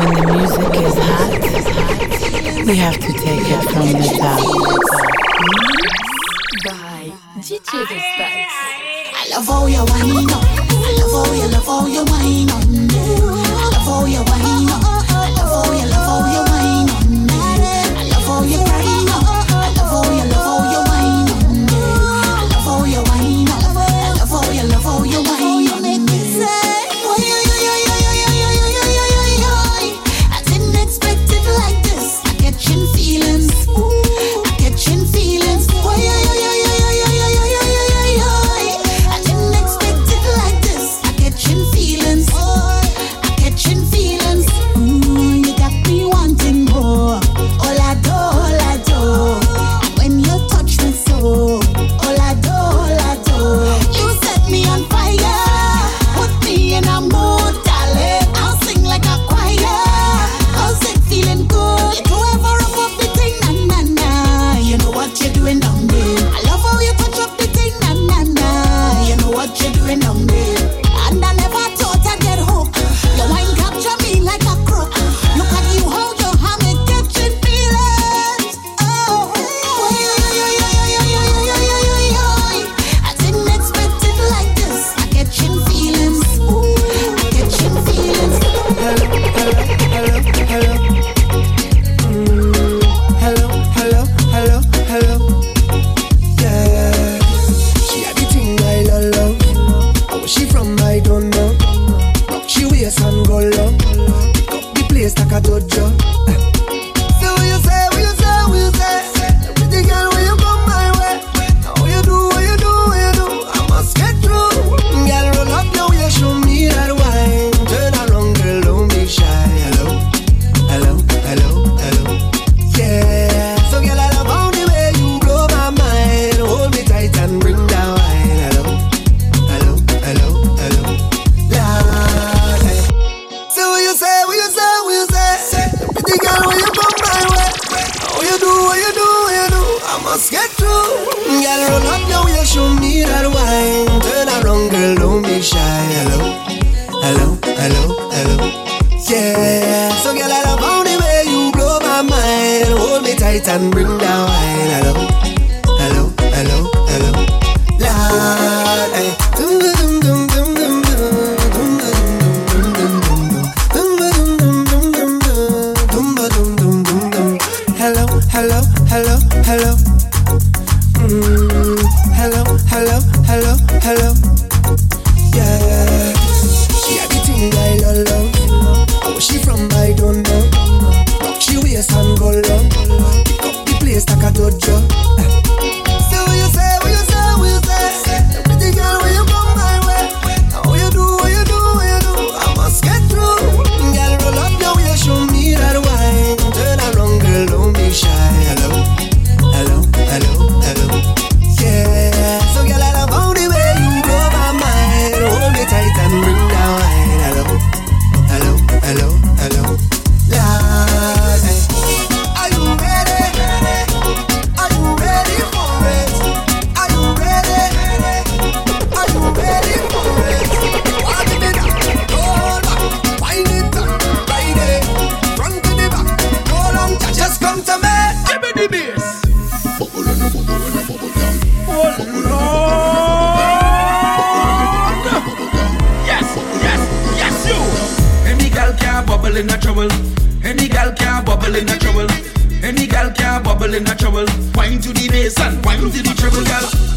when the music is hot, we have to take it from the top. By DJ Vestaxx. I love all your wine on. I love all your, love all your wine on. I love all your wine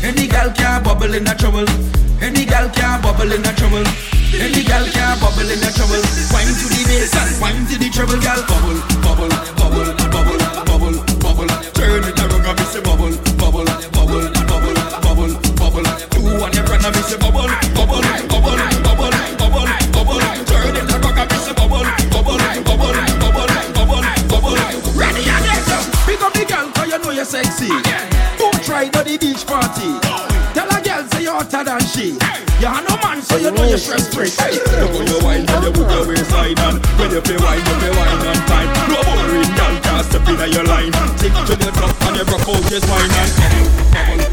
Any gal can bubble in a trouble. Any gal can bubble in a trouble. Any gal can bubble in a trouble. Wine to the bass and wine to the trouble, gal. Bubble, bubble, bubble, bubble. key. You are no man, so you know your stress free. Look go your wine and you put your sign on. When you play wine, you play wine and time. No boring girl can't step in your line. Take to the top and you broke out your spine and.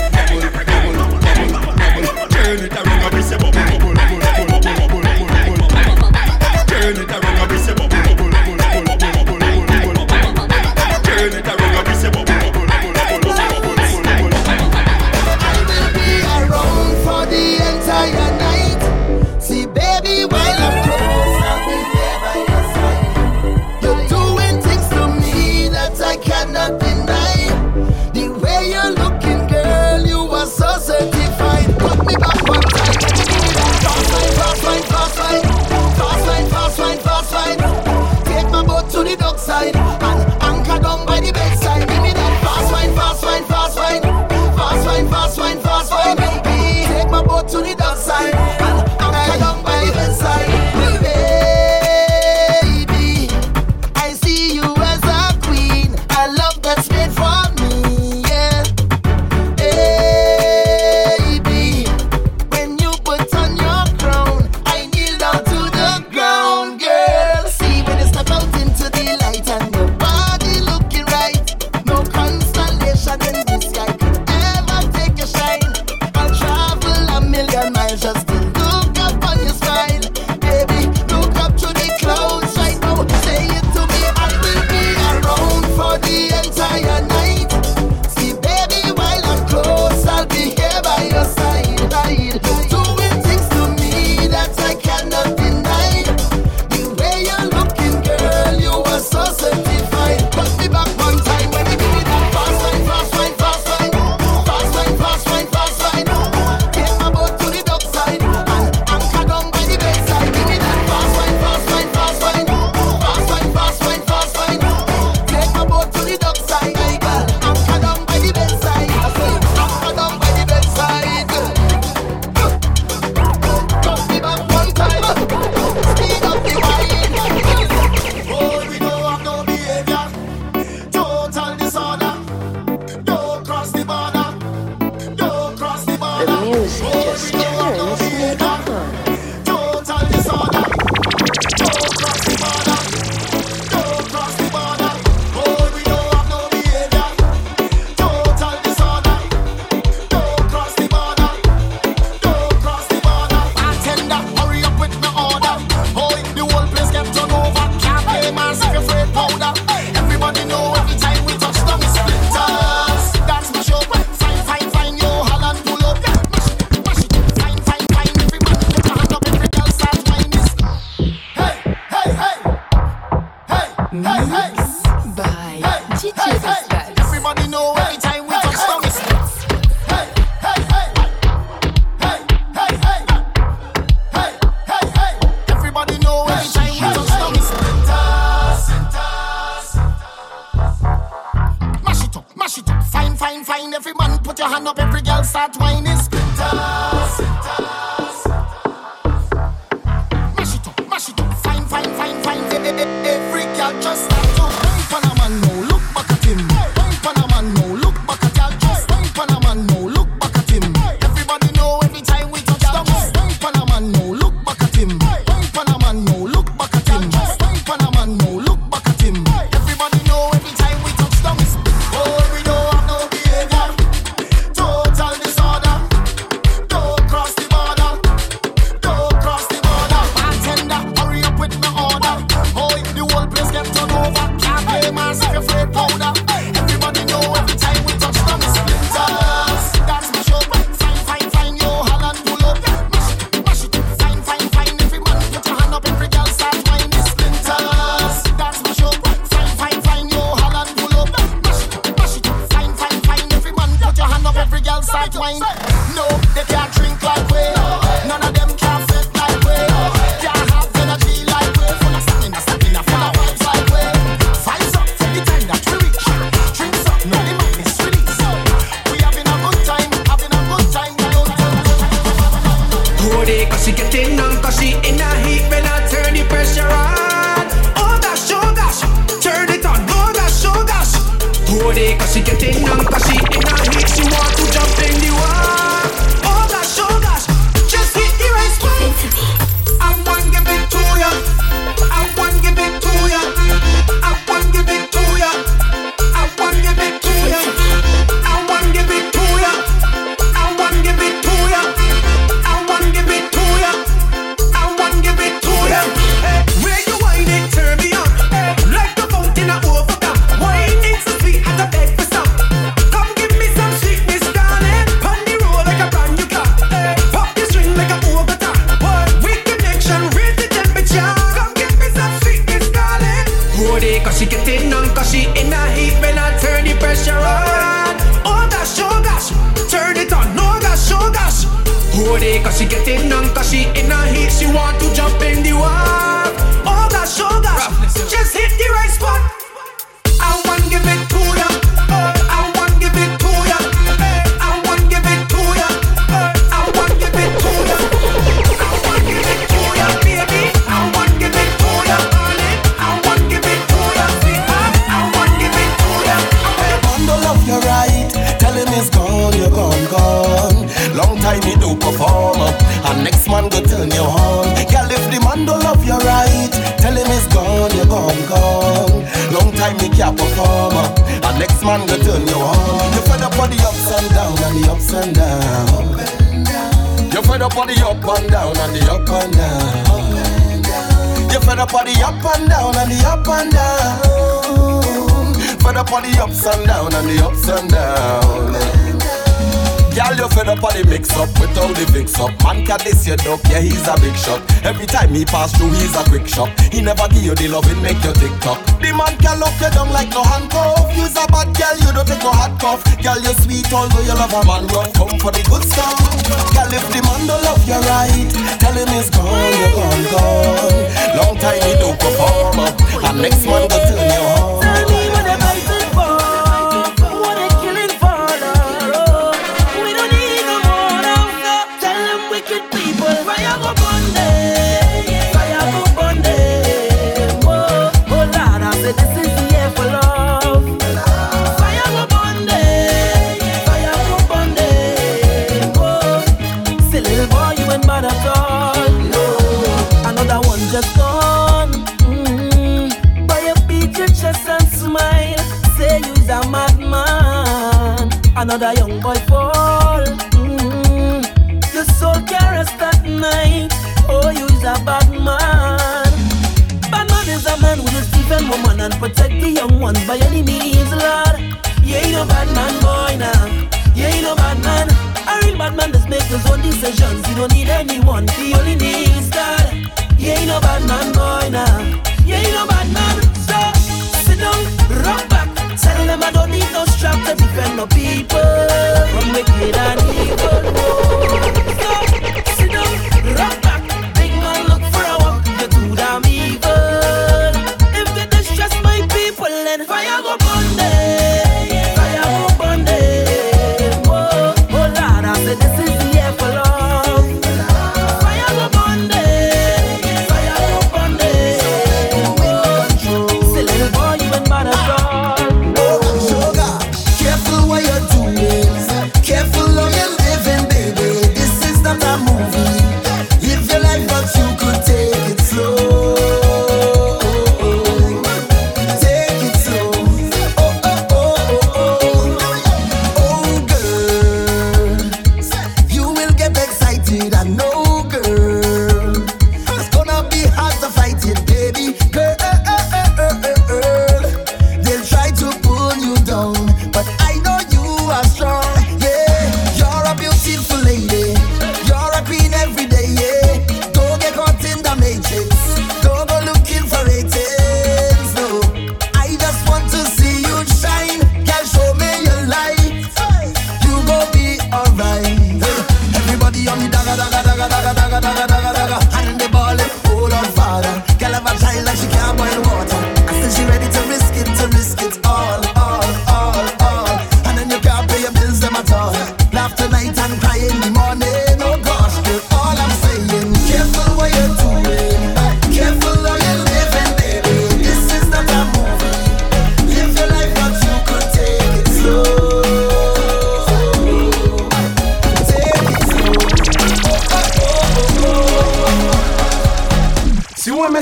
day Cause she getting on, cause she in a heat She want to jump in the water. Oh gosh, oh gosh, just hit the right spot. I want give it turn you on. Girl, if the man don't love you right, tell him it's gone, you're gone, gone. Long time he can't perform, and next man go turn you on. You fed up on the ups and down and the ups and down. You fed up on the up and down and the up and down. You fed up on the up and down and the up and down. Fed up on the ups and down and the ups and down. Girl, you fed up on the mix up with all the fix up. Man can this your duck, yeah, he's a big shot. Every time he pass through, he's a quick shot. He never give you the love, it make you tick tock. The man can lock you down like no handcuff. You's a bad girl, you don't take no hot cuff. Girl, you sweet, although you love a man rough. Come for the good stuff. Girl, if the man don't love you right, tell him he's gone, you're gone, gone. Long time he don't perform, up, and next man go turn you on. Another young boy fall. Mm. Your soul can rest at night. Oh, you's a bad man. Bad man is a man who just defend woman and protect the young ones by any means, Lord. You ain't no bad man, boy, now. You ain't no bad man. A real bad man just make his own decisions. He don't need anyone. He only needs God. You ain't no bad man, boy, now. You ain't no bad man. So sit down, rock back. Tell them I don't need no strap to defend my people from wicked and evil. So sit down, rock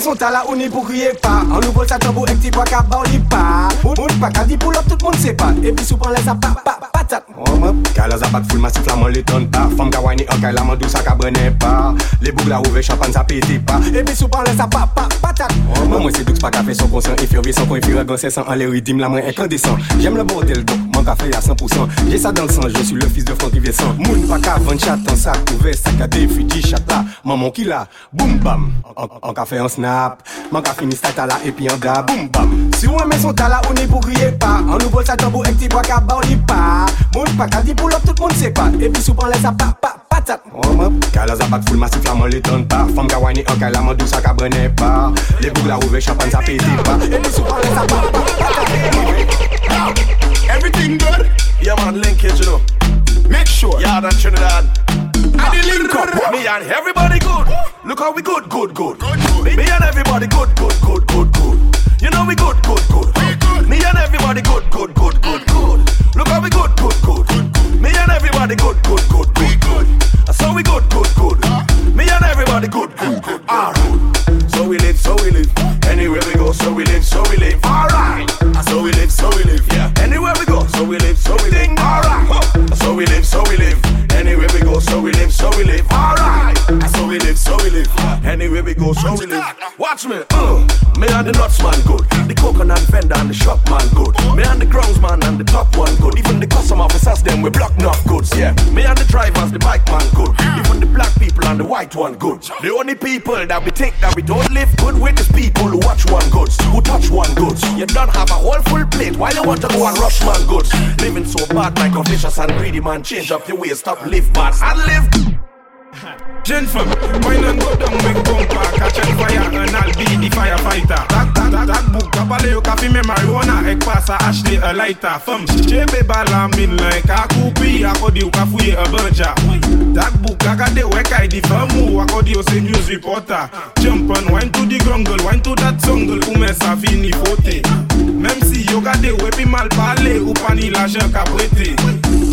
son tala ou ni pou kriye pa An nou vol sa tambou ek ti kwa ka ba ou li pa Moun pa ka tout moun se pa E pi sou pan sa pa patat oh, Mwen Kala zabat ful masif la man le ton pa. Fom ka wany an la man dou sa ka brene pa. Le boug la ouve chapan sa pete pa E bi sou pan le sa pa pa patat oh, Mwen mwen se douks pa kafe son konsen Efirve son kon efire gansen san an le ridim la man incandesan Jem le bordel dok man kafe ya 100% Jè sa dan le san, je suis le fils de Franck Rivesan Moun pa ka van chat an sak ouve Sak a defi di chat la, maman ki la Boum bam, an kafe an snap. Man ka fini stata la epi an da Boum bam, si ou eme son tala ou ni pou kriye pa An nou bol sa tambou ek ti bwa ka ba ou li pa Moun pa ka di pou lop tout moun se pa E pi sou pan sa pa pa patat Oman, ka la zapat masif la man le ton pa Fam ka wani an ka la man dou ka brene pa Le bouk la ouve champagne sa pete pa E pi sou pan sa pa pa patat Everything good? Yeah, man, linkage, you know. Make sure. Yeah, and Trinidad. And the link up. Me and everybody good. Look how we good, good, good. Me, me and everybody good, good, good, good, good. You know we good, good, good. Me and everybody good, good, good, good, good. Look how we good, good, good, good, good. Me and everybody good, good, good, good, we good. I we good, good, good. Me and everybody good, good, good, ah, good. So we live, so we live. Anywhere we go, so we live, so we live. Alright. So we live, so we live. Yeah. Anywhere we go, so we live, so we live. Alright. So we live, so we live. Anywhere we go, so we live, so we live. Alright. Watch me, uh. Me and the nuts man good. The coconut vendor and the shop man good. Me and the grounds man and the top one good. Even the custom officers them we block enough goods, yeah. Me and the drivers, the bike man good. Even the black people and the white one good. The only people that we think that we don't live good with is people who watch one goods, who touch one goods. You don't have a whole full plate while you want to go and rush man goods. Living so bad like a vicious and greedy man. Change up your ways, stop live bad and live Jen fèm, mwen nan go dan mwen kompa Kachen faya an albi di firefighter. Tak tak tak tak bouk, kapale yo kafi me marijuana Ek pasa ashte a lighter. Fèm, chebe bala min len Ka koupi akodi yo ka fouye a banja. Tak bouk, kakade wek ay di fèm ou. Akodi yo se news reporter Jumpen, wine to di grungle, wine to dat jungle. Ou men sa fini fote. Mem si yo gade wepi mal pale. Ou pani la jen ka prete.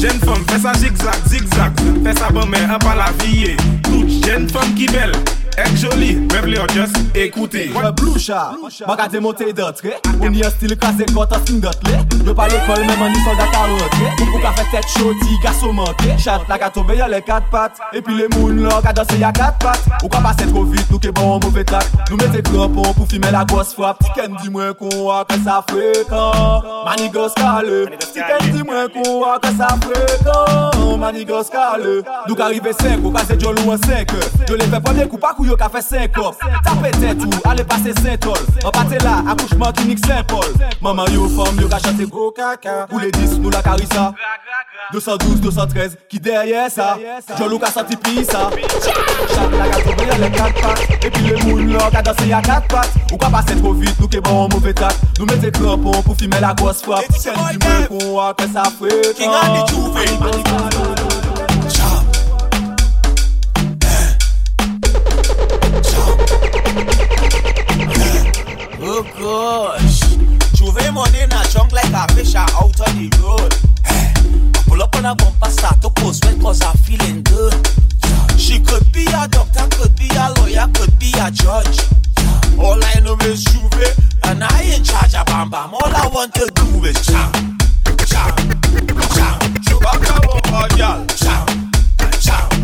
Jen fom fè sa zigzag, zigzag. Fè sa bon men an pa la viye Tout jen fom ki bel. ek joli, mèm li yo just ekoute Wè bloucha, baka demote dotre Ou ni yo stil kase kota sin dotle. Yo pa l'ekol mèm an ni soldat a rotre Ou pou ka fè tèt choti, gaso manke Chat la ka tobe yo le kat pat Epi le moun lò ka danse ya kat pat Ou ka pase tro vit, nou ke bon mouvè trak Nou mette kropon pou fime la gos frap Tiken di mwen kon akè sa frekan Mani gos kale Tiken di mwen kon akè sa frekan Mani gos kale Nou ka rive senk, ou kase jol ou an senk Yo le fè pwemye kou pa kou pou yo ka fe senkop Tape tetou, ale pase sentol An pate la, akouchman klinik Saint-Paul. Maman yo fom, yo ka chante go kaka Pou le dis, nou la karisa 212, 213, ki derye sa Jolou ka santi pi sa Chak la gato be ale kat pat Epi le moun lor ka danse ya kat pat Ou ka pase tro vit, nou ke bon mouve tak Nou mette krampon pou fime la gos fap Eti se mouve kon akwe sa fwe King an di chouve gosh, Juve money in a trunk like a fish out on the road. Eh, I pull up on a bumper, start to post when cause I'm feeling good. She could be a doctor, could be a lawyer, could be a judge. All I know is Juve, and I in charge of Bam Bam. All I want to do is jam, jam, jam. Chewbacca girl, jam, jam, jam.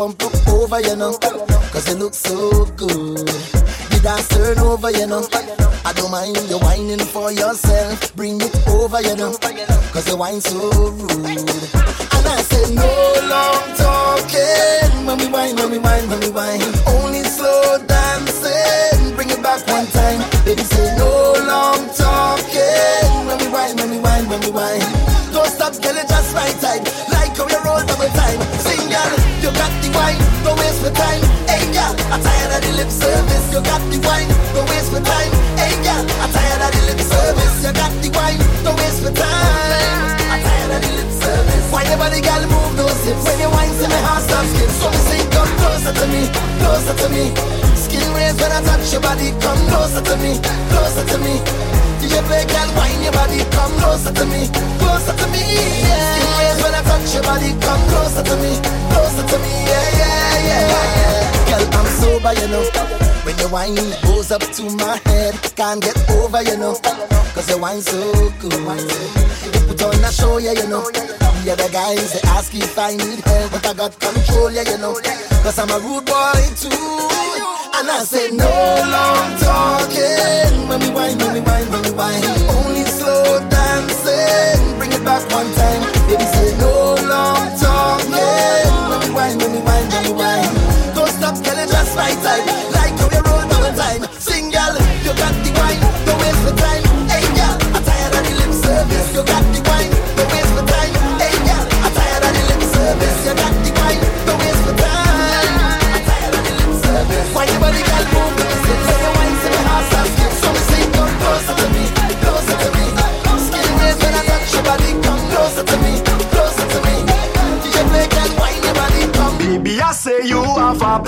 Bump up over, you know. Cause you look so good. You dance turn over, you know. I don't mind you whining for yourself. Bring it over, you know. Cause you whine so rude. When you wine, see my heart stop skip. So me say, come closer to me, closer to me. Skin raise when I touch your body. Come closer to me, closer to me. DJ play, girl, wine your body. Come closer to me, closer to me. Yeah. Skin raise when I touch your body. Come closer to me, closer to me. Yeah, yeah, yeah, yeah. Girl, I'm sober, you know. When you wine, goes up to my head. Can't get over, you know. Cause you wine so good. You put on a show, yeah, you know. The other guys, they ask if I need help, but I got control, yeah, you know. Cause I'm a rude boy too. And I say, no long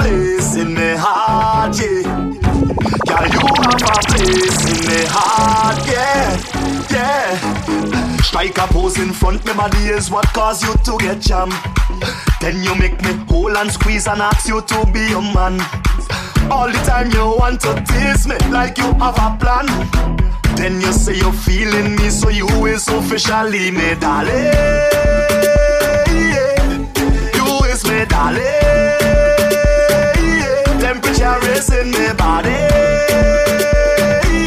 place in my heart, yeah. Girl, you have a place in my heart, yeah, yeah. Strike a pose in front, my body is what cause you to get jam. Then you make me hold and squeeze and ask you to be a man. All the time you want to tease me like you have a plan. Then you say you're feeling me, so you is officially me, darling. Yeah. You is me, darling. Temperature raising me body.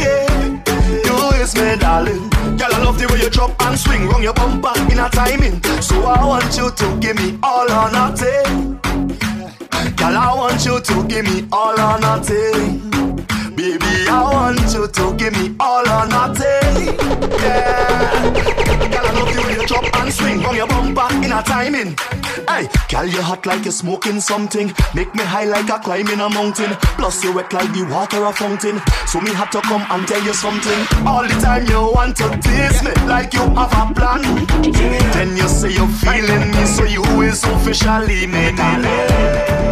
Yeah. You is me, darling. Girl, I love the way you drop and swing round your bumper in a timing. So I want you to give me all or nothing. Girl, I want you to give me all or nothing. Baby, I want you to give me all or nothing. Yeah. Girl, I love the way you drop and swing round your bumper in a timing. Hey, girl, you hot like you're smoking something. Make me high like a climbing a mountain. Plus you wet like the water a fountain. So me had to come and tell you something. All the time you want to tease me like you have a plan. Then you say you're feeling me, so you is officially me, darling.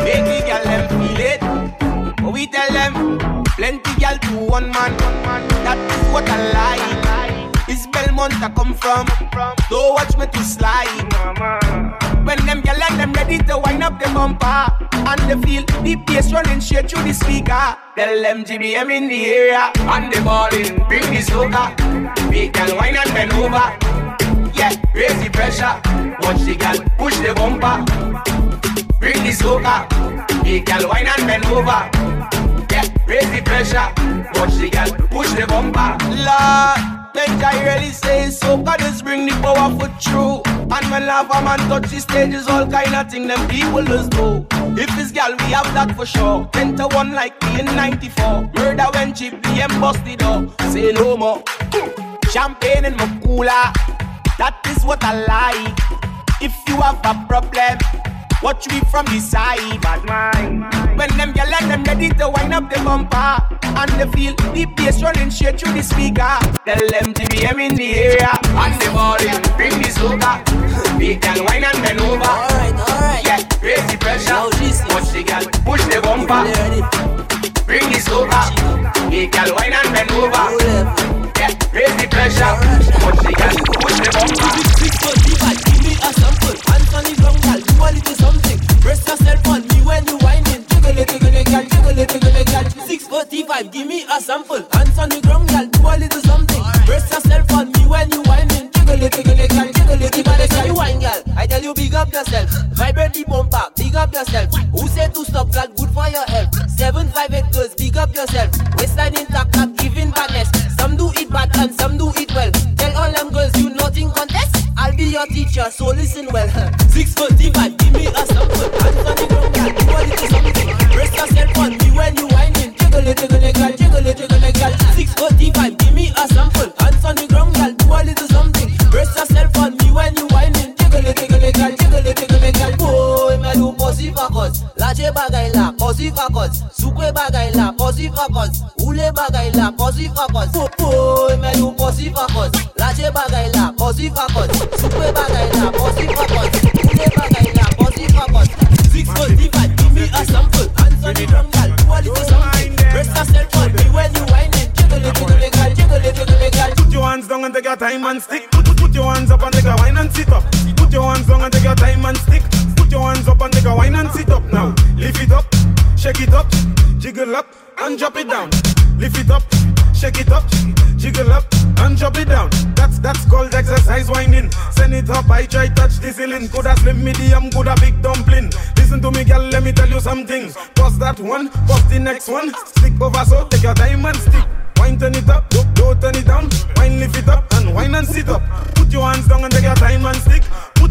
Make the girl them feel it. But we tell them, plenty girl to one man. That is what I like. It's Belmont I come from. Don't watch me to slide. When them girl and them ready to wind up the bumper and they feel the bass running straight through the speaker. Tell them GBM in the area and the ballin'. Bring the soca. Big girl wine and bend over. Yeah, raise the pressure. Watch the girl push the bumper. Bring the soca. Big girl wine and bend over. Raise the pressure. Watch the girl push the bumper. Lord. Make I really say so, God just bring the power for true. And when love a man touch the stages, all kind of thing them people just do. If it's gal, we have that for sure. 10 to 1 like me in 94. Murder when BM bust the door. Say no more. Champagne in my cooler. That is what I like. If you have a problem, watch me from the side. Bad mind. When them gyal and them ready to wind up the bumper and they feel the bass running straight through the speaker. Tell them to be in the area and the ballin'. Bring the soca. Big gyal wine and bend over. Alright, alright. Yeah, raise the pressure. Watch the gyal push the bumper. Bring the soca. Big gyal wine and bend over. Yeah, raise the pressure. Watch the gyal push the bumper. Six foot deep, give me a sample. Hands on the ground, girl, do a little something. Rest yourself on me when you whining. Jiggle it, jiggle it, girl. Jiggle it, jiggle it, girl. 645, give me a sample. Hands on the ground, girl. Do a little something. Rest yourself on me when you whining. Jiggle it, jiggle it, girl. Jiggle it, jiggle it, girl. You whine, girl. I tell you, big up yourself. Vibrate the bumper. Big up yourself. Who said to stop, girl? Good for your health. 758 girls, big up yourself. Waistline intact, not giving badness. Some do it bad and some do it well. Tell all them girls you nothing contest. I'll be your teacher, so listen well. 645, give me a sample. Lache bagay la, pussy focus. Sukwe bagay la, pussy focus. Ule bagay la, pussy focus. Boy, me do pussy focus. Lache bagay la, pussy focus. Sukwe bagay la, pussy focus. Ule bagay la, pussy focus. Six forty-five, give me a sample. Hands on the drum, girl, do a little something. Brace yourself on me when you whining. Jiggle it, jiggle it, girl, jiggle it, jiggle it, girl. Put your hands down and take your time and stick. Put, put, put your hands up and take a wine and sit up. Put your hands down and take your time and stick. Put your hands up and sit up now. Lift it up, shake it up, jiggle up and drop it down. Lift it up, shake it up, jiggle up and drop it down. That's that's called exercise winding. Send it up, I try touch the ceiling. Coulda slim, medium, coulda big dumpling. Listen to me, girl, let me tell you something. Pause that one, pause the next one. Stick over so, take your time and stick. Wine turn it up, don't turn it down. Wine lift it up and wine and sit up. Put your hands down and take your time and stick.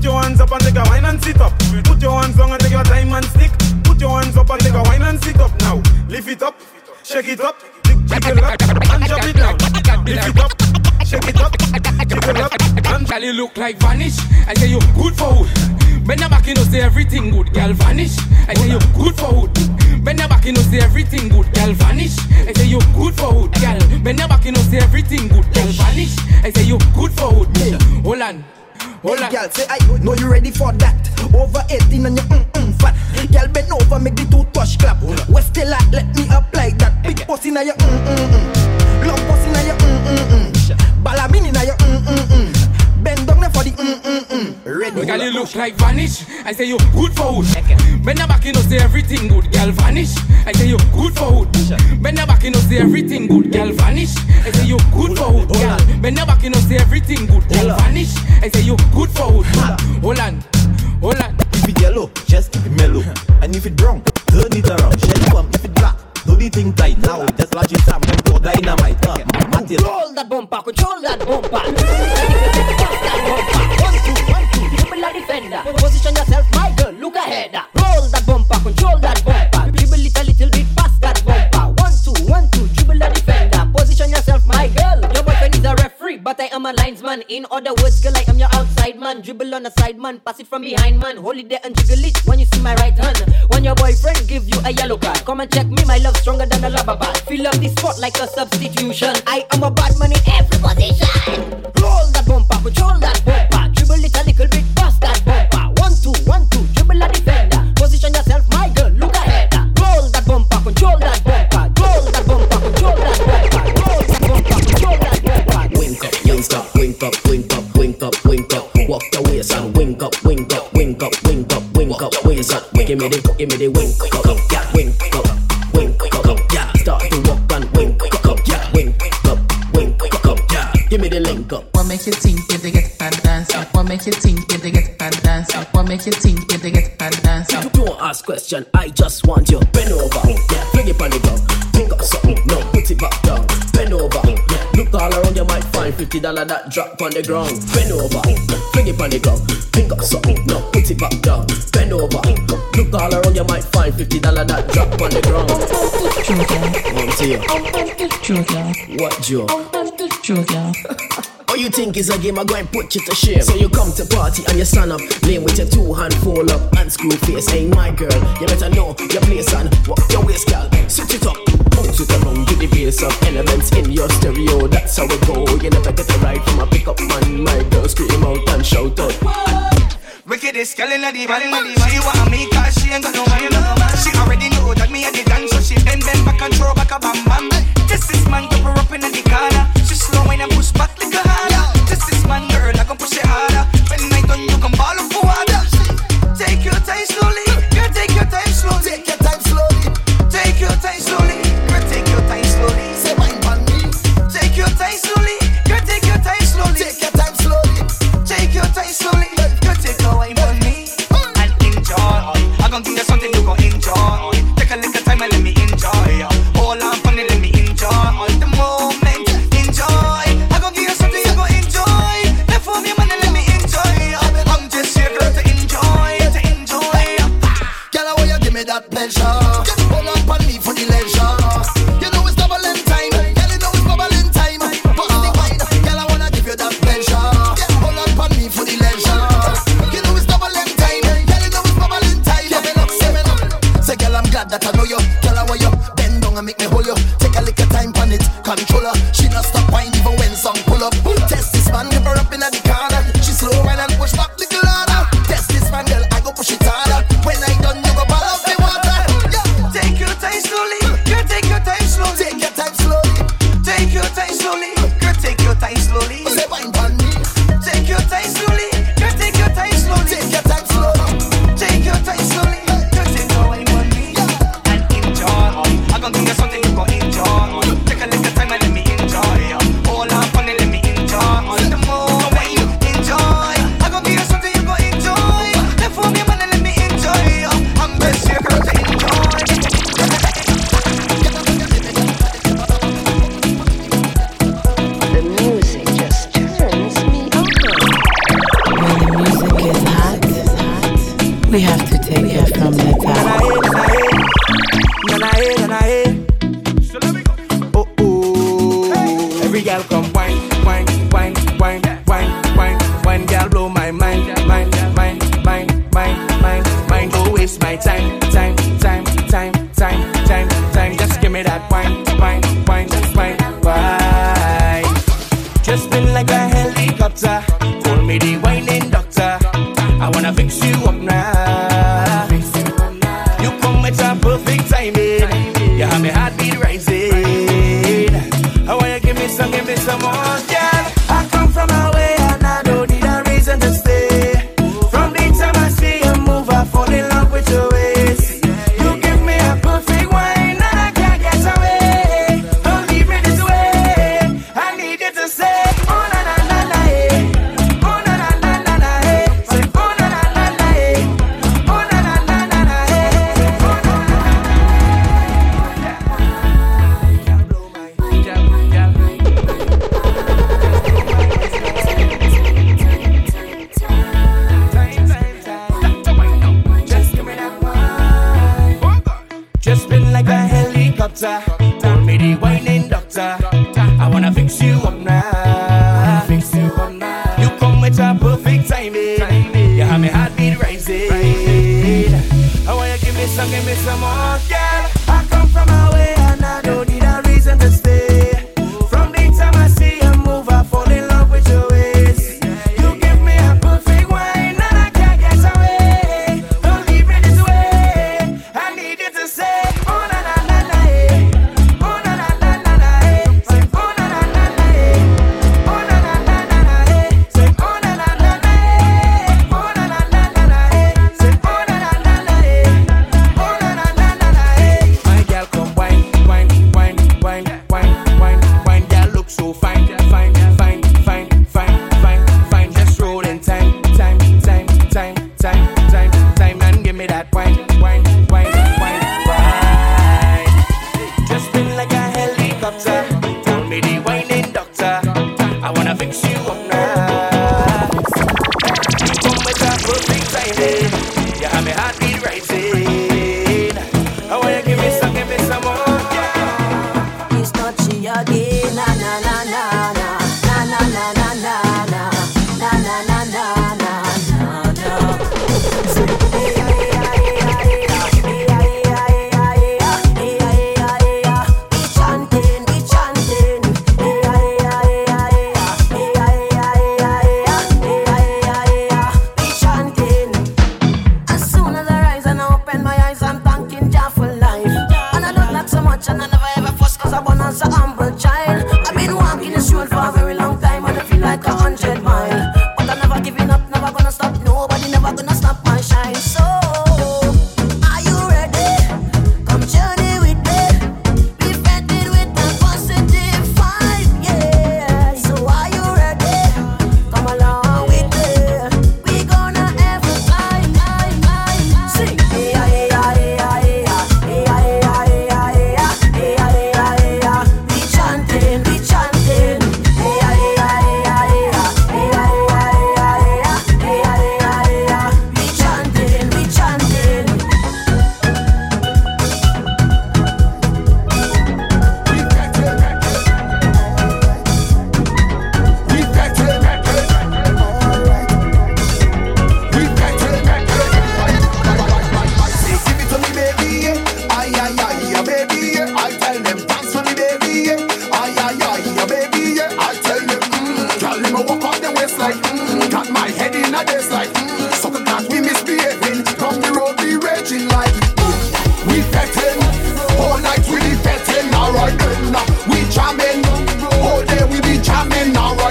Put your hands up and take a wine and sit up. Put your hands down and take your time and stick. Put your hands up and take a wine and sit up now. Lift it up, shake it up, jiggle up and drop it down. Lift it up, shake it up, jiggle up and you look like vanish. I say you good for hood. Bend your back, you know say everything good. Girl, vanish. I say you good for hood. Bend your back, you know say everything good. Girl, vanish. I say you good for hood. Girl, bend your back, you know say everything good. Girl, vanish. I say you good for hood. Hold on. Hold Hey, girl, say I know you ready for that. Over 18 and you mm mm fat. Girl, bend over, make the toothbrush clap. West still like, let me up like that. Big pussy na your mm mm mm. Long pussy na your mm mm mm. Balamini na your mm mm mm. Bend down there for the mm mm mm. Ready? Girl, you look like vanish. I say you good for hood. Bend your back, you know say everything good. Girl, vanish. I say you good for hood. Bend your back, you know say everything good. Girl, vanish. I say you good for hood. Girl, bend your back, you know say everything good. Girl, vanish. I say you good for hood. Hold on, hold on. If it yellow, just keep it mellow. And if it brown, turn it around. Shelly come if it black. Do the thing tight now. Just launch it and pour dynamite. Uh. Control that bumper, control that bumper. One, two, a defender. Position yourself, my girl, look ahead. Roll that bumper, control that bumper. Dribble it a little bit past that bumper. One, two, one, two, dribble a defender. Position yourself, my girl. Your boyfriend is a referee, but I am a linesman. In other words, girl, I am your outside man. Dribble on the side man, pass it from behind man. Hold it there and jiggle it when you see my right hand. When your boyfriend give you a yellow card, come and check me, my love stronger than a rubber band. Fill up the spot like a substitution. I am a bad man in every position. Roll that bumper, control that bumper. Dribble it a your waist and wink up, wink up, wink up, wink up, wink up, waist up. Give me the, give me the wink up, yeah, wink up, wink up, yeah. Start to walk and wink up, yeah, wink up, wink up, yeah. Give me the link up. What make you think you to get fat dancing? What make you think you to get fat dancing? What make you think you to get fat dancing? Don't ask question, I just want you bend over, dollar that drop on the ground, bend over, fling it on the ground, pick up something, no, put it back down, bend over, look all around, you might find fifty dollar that drop on the ground. One to you. What Joe? Oh, you think it's a game? I'm going to put you to shame. So you come to party and you stand up, lame with your two hand full up and screw face. Hey, my girl, you better know your place and walk your waist, girl. Sit it up, around to the bass of elements in your stereo. That's how it go. You never get a ride from a pickup man. My girl, scream out and shout out. Wickedest girl inna the band She want me cause she ain't got no man She already know that me a the gun So she bend bend back and throw back a bam bam This is man her up inna the corner She slow wine waste my time, jamming now.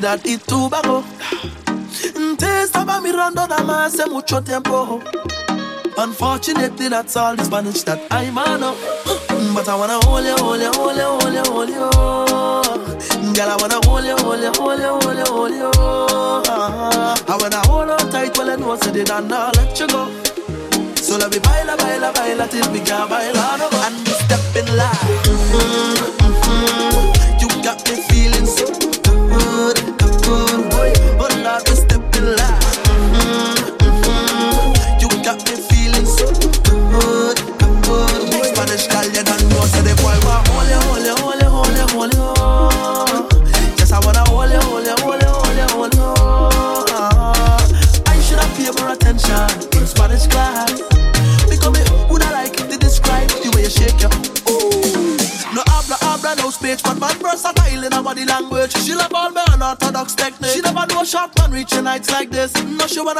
that olvidar y tu vago. of estaba mirando nada man say eh, mucho tempo. Oh. Unfortunately, that's all the Spanish that I know. Oh. But I wanna hold you, hold you, hold you, hold you, hold you. Girl, I wanna hold you, hold you, hold you, hold you, hold you. I wanna hold on tight, well I know I said it and I'll let you go. So let me baila, baila, baila till we can't baila no more. And we step in line.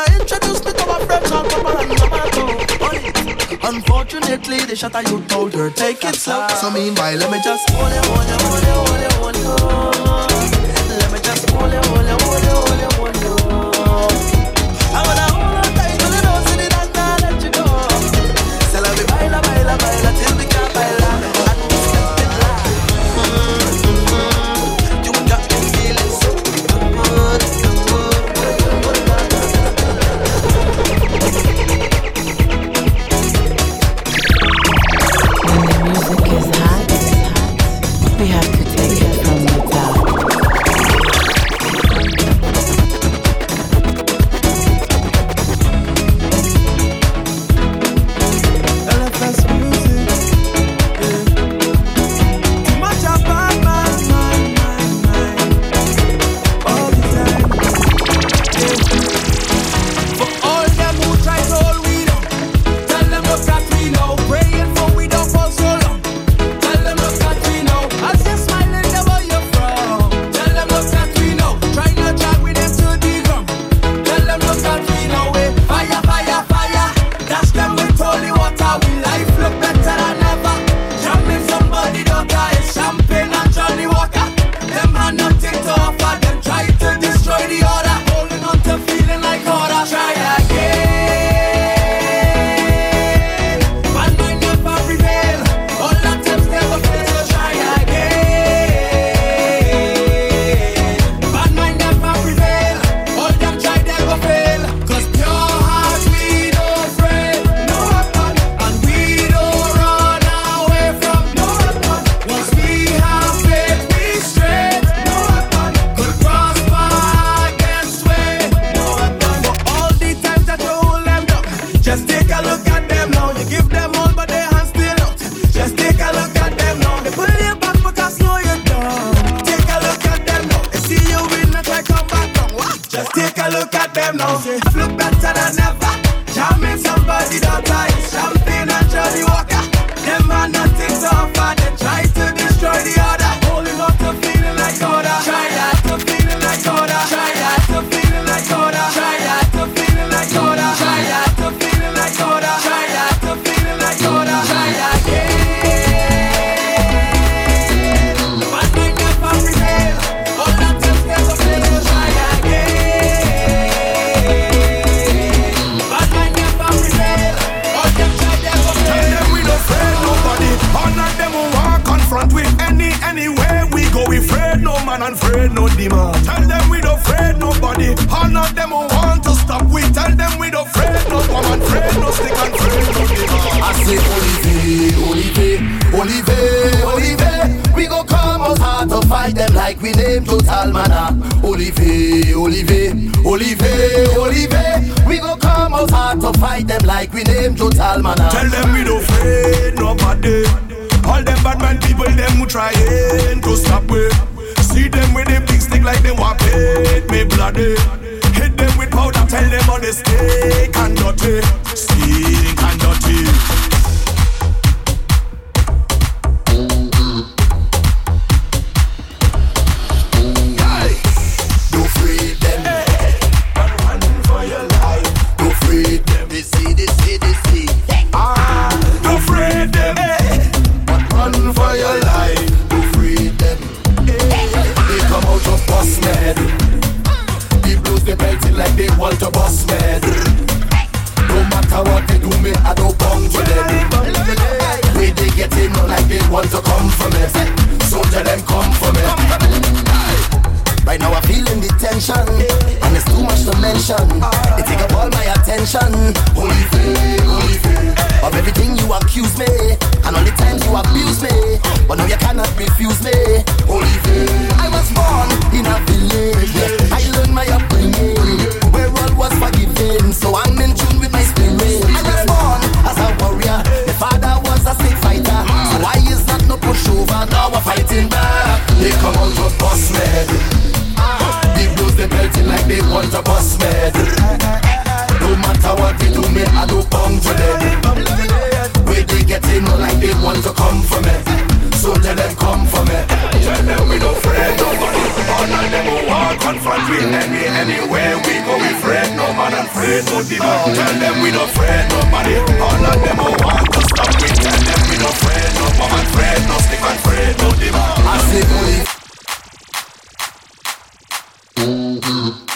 Mama introduced me to my friends on Papa and Mama too. Unfortunately, the shot I you told her take it slow. So meanwhile, let me just hold it, hold it, hold it, hold it, hold it. Let me just hold it, hold it, hold it, hold it, hold it. look at them now. Look better than ever. No. Tell them we don't afraid nobody. All of them who want to stop. We tell them we don't afraid no woman, afraid no stick and afraid no demon. I say Olivier, Olivier, Olivier, Olivier. We go come out hard to fight them like we name Total Mana. Olivier, Olivier, Olivier, Olivier. We go come out hard to fight them like we name Total Mana. Tell them we don't afraid nobody. All them bad man people, them who trying to stop we. See them with them big like them want paid me bloody. Hit them with powder, tell them on the stick and dirty, stick want to bust med. No matter what they do, me I don't come to them. Way they get in like they want to come for me. So tell them come for me. Right now I'm feeling the tension And it's too much to mention They take up all my attention Holy faith, holy faith Of everything you accuse me And all the times you abuse me But now you cannot refuse me Holy faith I was born in a village I learned my was forgiven. So I'm in tune with my spirit. I was born as a warrior. My father was a stick fighter. So why is that no pushover Now we're fighting back. They come out with boss man the blues they belting like they want to bust med. No matter what they do me, I do come to them. Where they get in like they want to come for me. So tell them come for me. Tell them we don't afraid nobody. All of them who want confront with any, anywhere we go. We afraid no man and afraid no demon. Tell them we don't afraid nobody. All of them who want to stop. We tell them we don't afraid no woman, afraid no stick and afraid no demon. I say only It's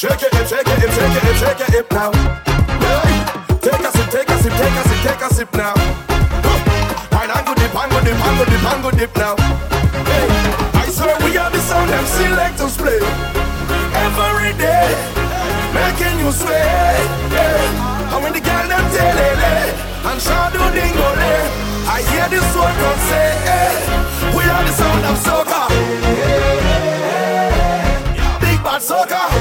Shake it, shake it, shake it, shake it, it now. Take a sip, take a sip, take a sip, take a sip now. Wine and go dip, and go dip, and go dip, and go dip now. Hey, I swear we are the sound MC Lectors play every day, making you sway. Yeah. And when the girl them telele eh, and shadow dingole, eh, I hear this one come say, hey, we are the sound of soca. Big bad soca.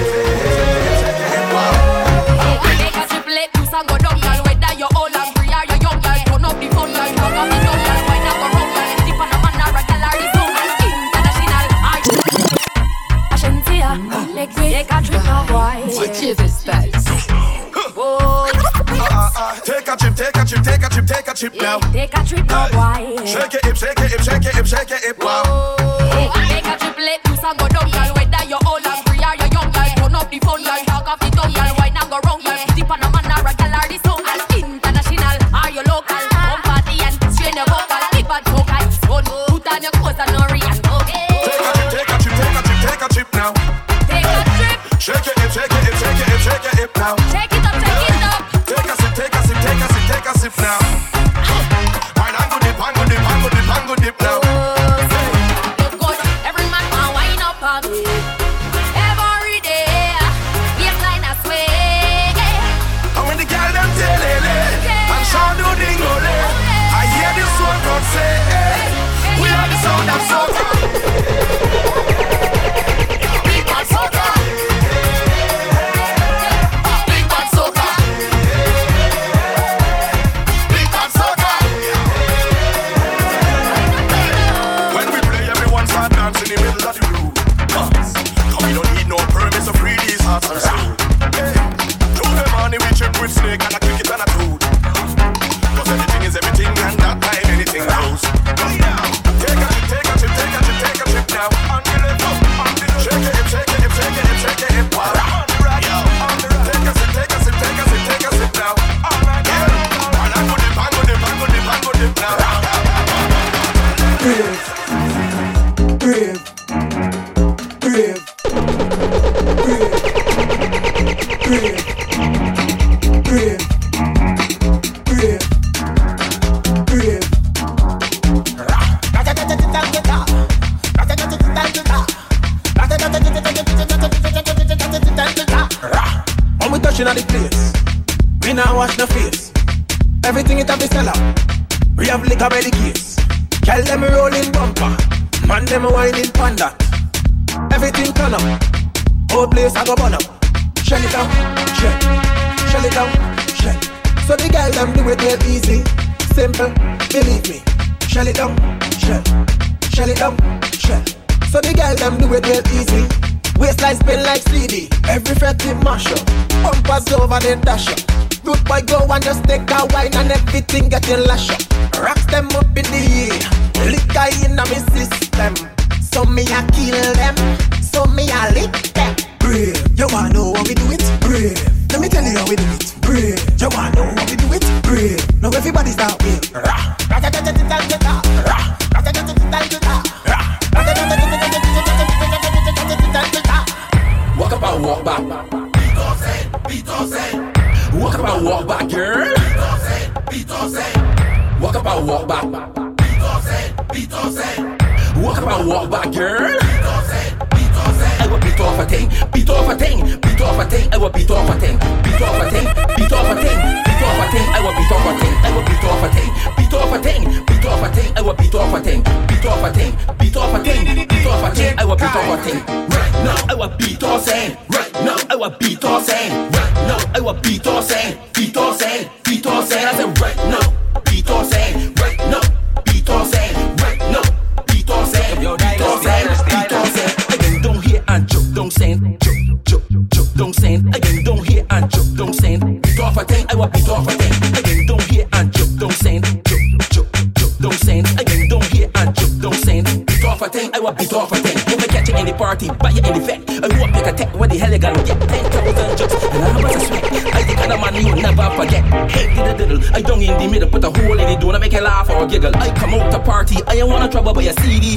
Hawaii. What you expect? Take a trip, take a trip, take a trip, take a trip now. Take a trip, Hawaii. Shake it, shake it, shake it, shake it, wow. Take a trip. now. break and a cricket and a two. will beat off a thing, beat off a thing, beat off a thing, beat off a thing. I will beat off a thing right now. I will beat off saying right now. I will beat off saying.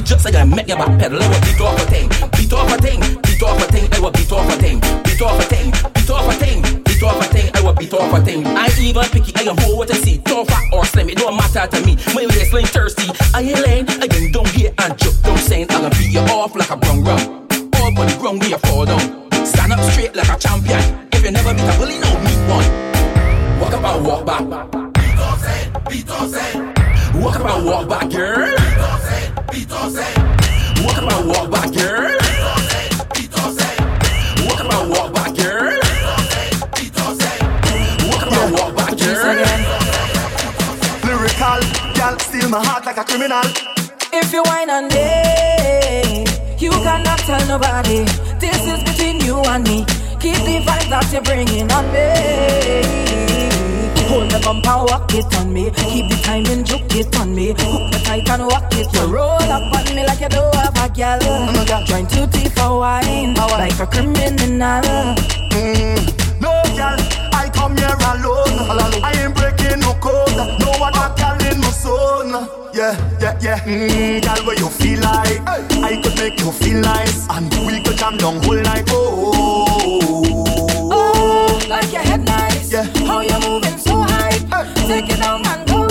Just like I make your back pedal. I will beat off a thing, beat off a thing, beat off a thing. I will beat off a thing, beat off a thing, beat off a thing, beat off a thing. I will beat off a thing. I even picky, I am whole what I see, tall, fat or slim, it don't matter to me. My waistline thirsty, I ain't lame, I ain't don't hear and joke, don't saying I'm gonna beat you off like a nobody. This is between you and me. Keep the vibe that you're bringing on me. Hold the bumper, walk it on me. Keep the timing, juke it on me. Hook me tight and walk it. You roll up on me like you do have a gal. Join two teeth for wine, like a criminal. Mm, no, girl, I come here alone. I ain't breaking no code. Yeah, yeah, yeah. Mm, girl, where you feel like I could make you feel nice, and we could jam down whole night. Oh, Oh, like your head nice. Yeah. How you moving so high? Take it down and go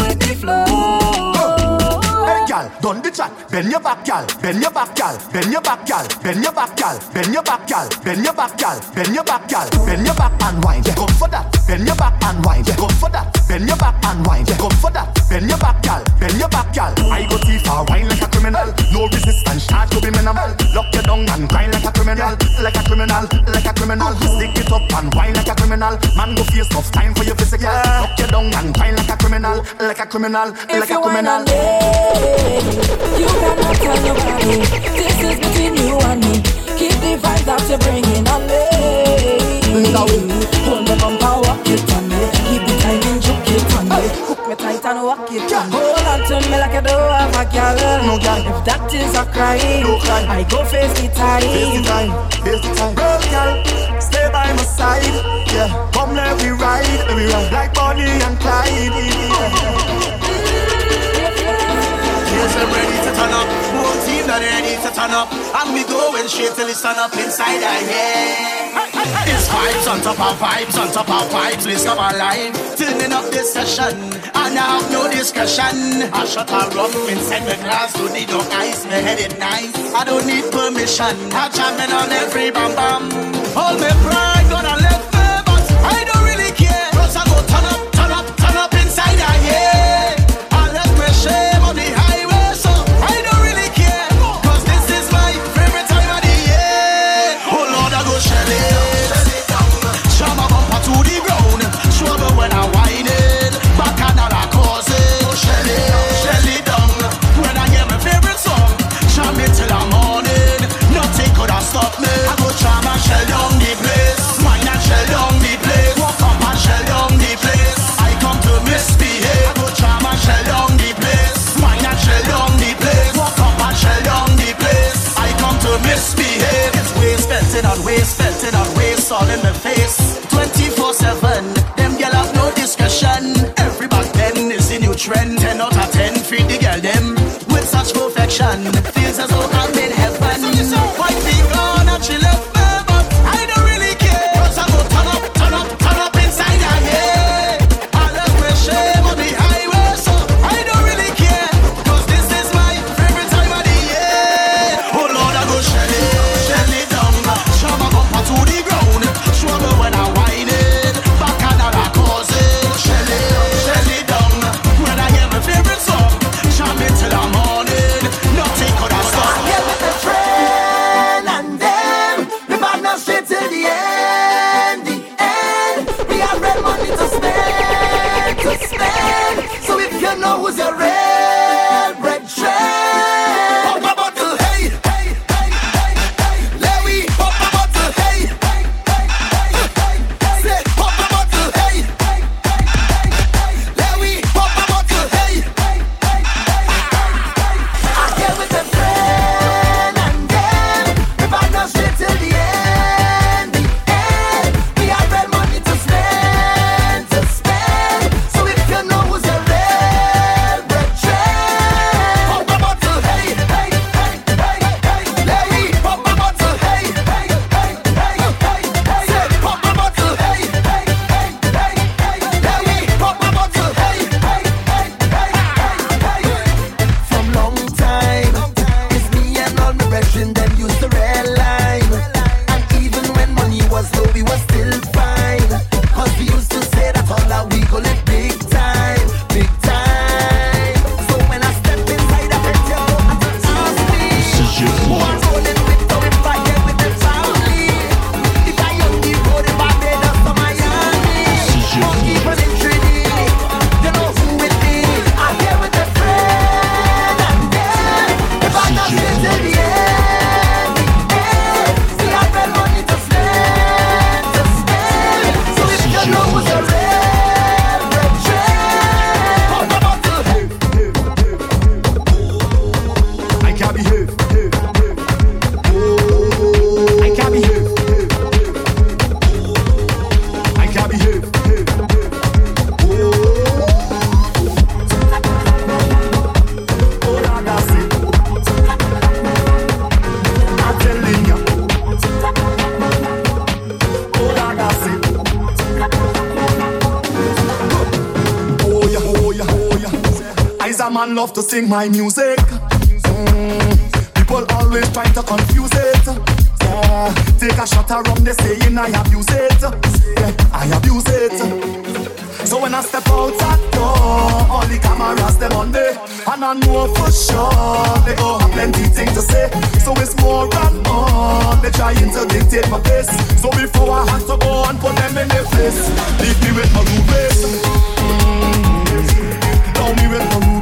gal, done the chat. Bend your back, gal. Bend your back, gal. Bend your back, gal. Bend your back, gal. Bend your back, gal. Bend your back, gal. Bend your back, gal. Bend your back and. Yeah, come for that. Bend your back and. Yeah, come for that. Bend your back and. Yeah, come for that. Bend your back, gal. Bend your back, gal. I go too far, wine like a criminal. No resistance, charge to be minimal. Lock you down and grind like a criminal, like a criminal, like a criminal. Stick it up and wine like a criminal. Man go face tough time for your physical. Lock you down and grind like a criminal, like a criminal, If like a criminal. day, you cannot tell nobody. This is between you and me. Keep the vibe that you're bringing on me. To me like you do have a gal. No gal. If that is a crime, No crime. I go face the time. Face the time, face the time. Girl, girl, stay by my side. Yeah, come let me ride, let me ride like Bonnie and Clyde. Yeah. Yes, I'm ready to turn up. That ready to turn up. And we going straight till it's turn up inside I yeah. It's vibes on top of vibes on top of vibes. We come alive, turning up this session. And I have no discussion. I shut a rum inside my glass. Don't need no ice, my head is nice. I don't need permission. I'm jamming on every bam bam. Hold my pride gonna left with perfection. Feels as though I'm promoting my music. Mm. People always try to confuse it. Yeah. Take a shot around, they saying I abuse it. Yeah, I abuse it. So when I step out that door, all the cameras them on me, and I know for sure they all have plenty things to say. So it's more and more they trying to dictate my pace. So before I have to go and put them in their place, leave me with my rubies. Mm. Leave me with my rubies.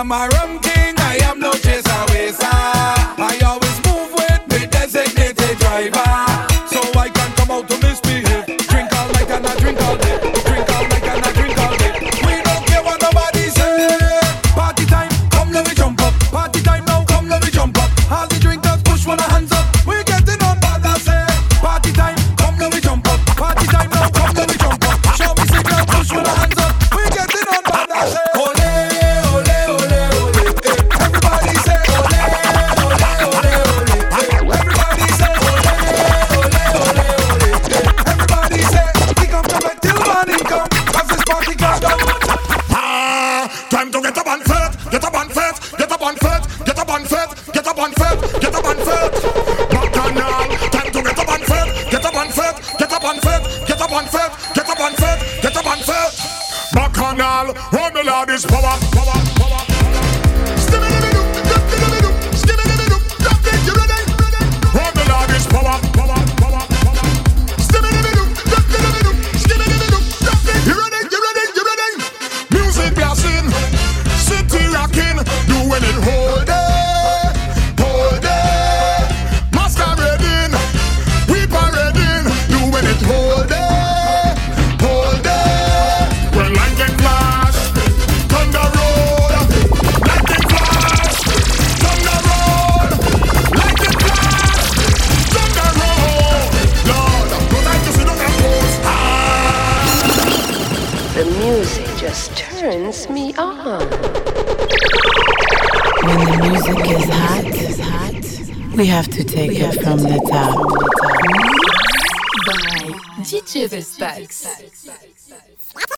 am a rum king, I am no chaser waster.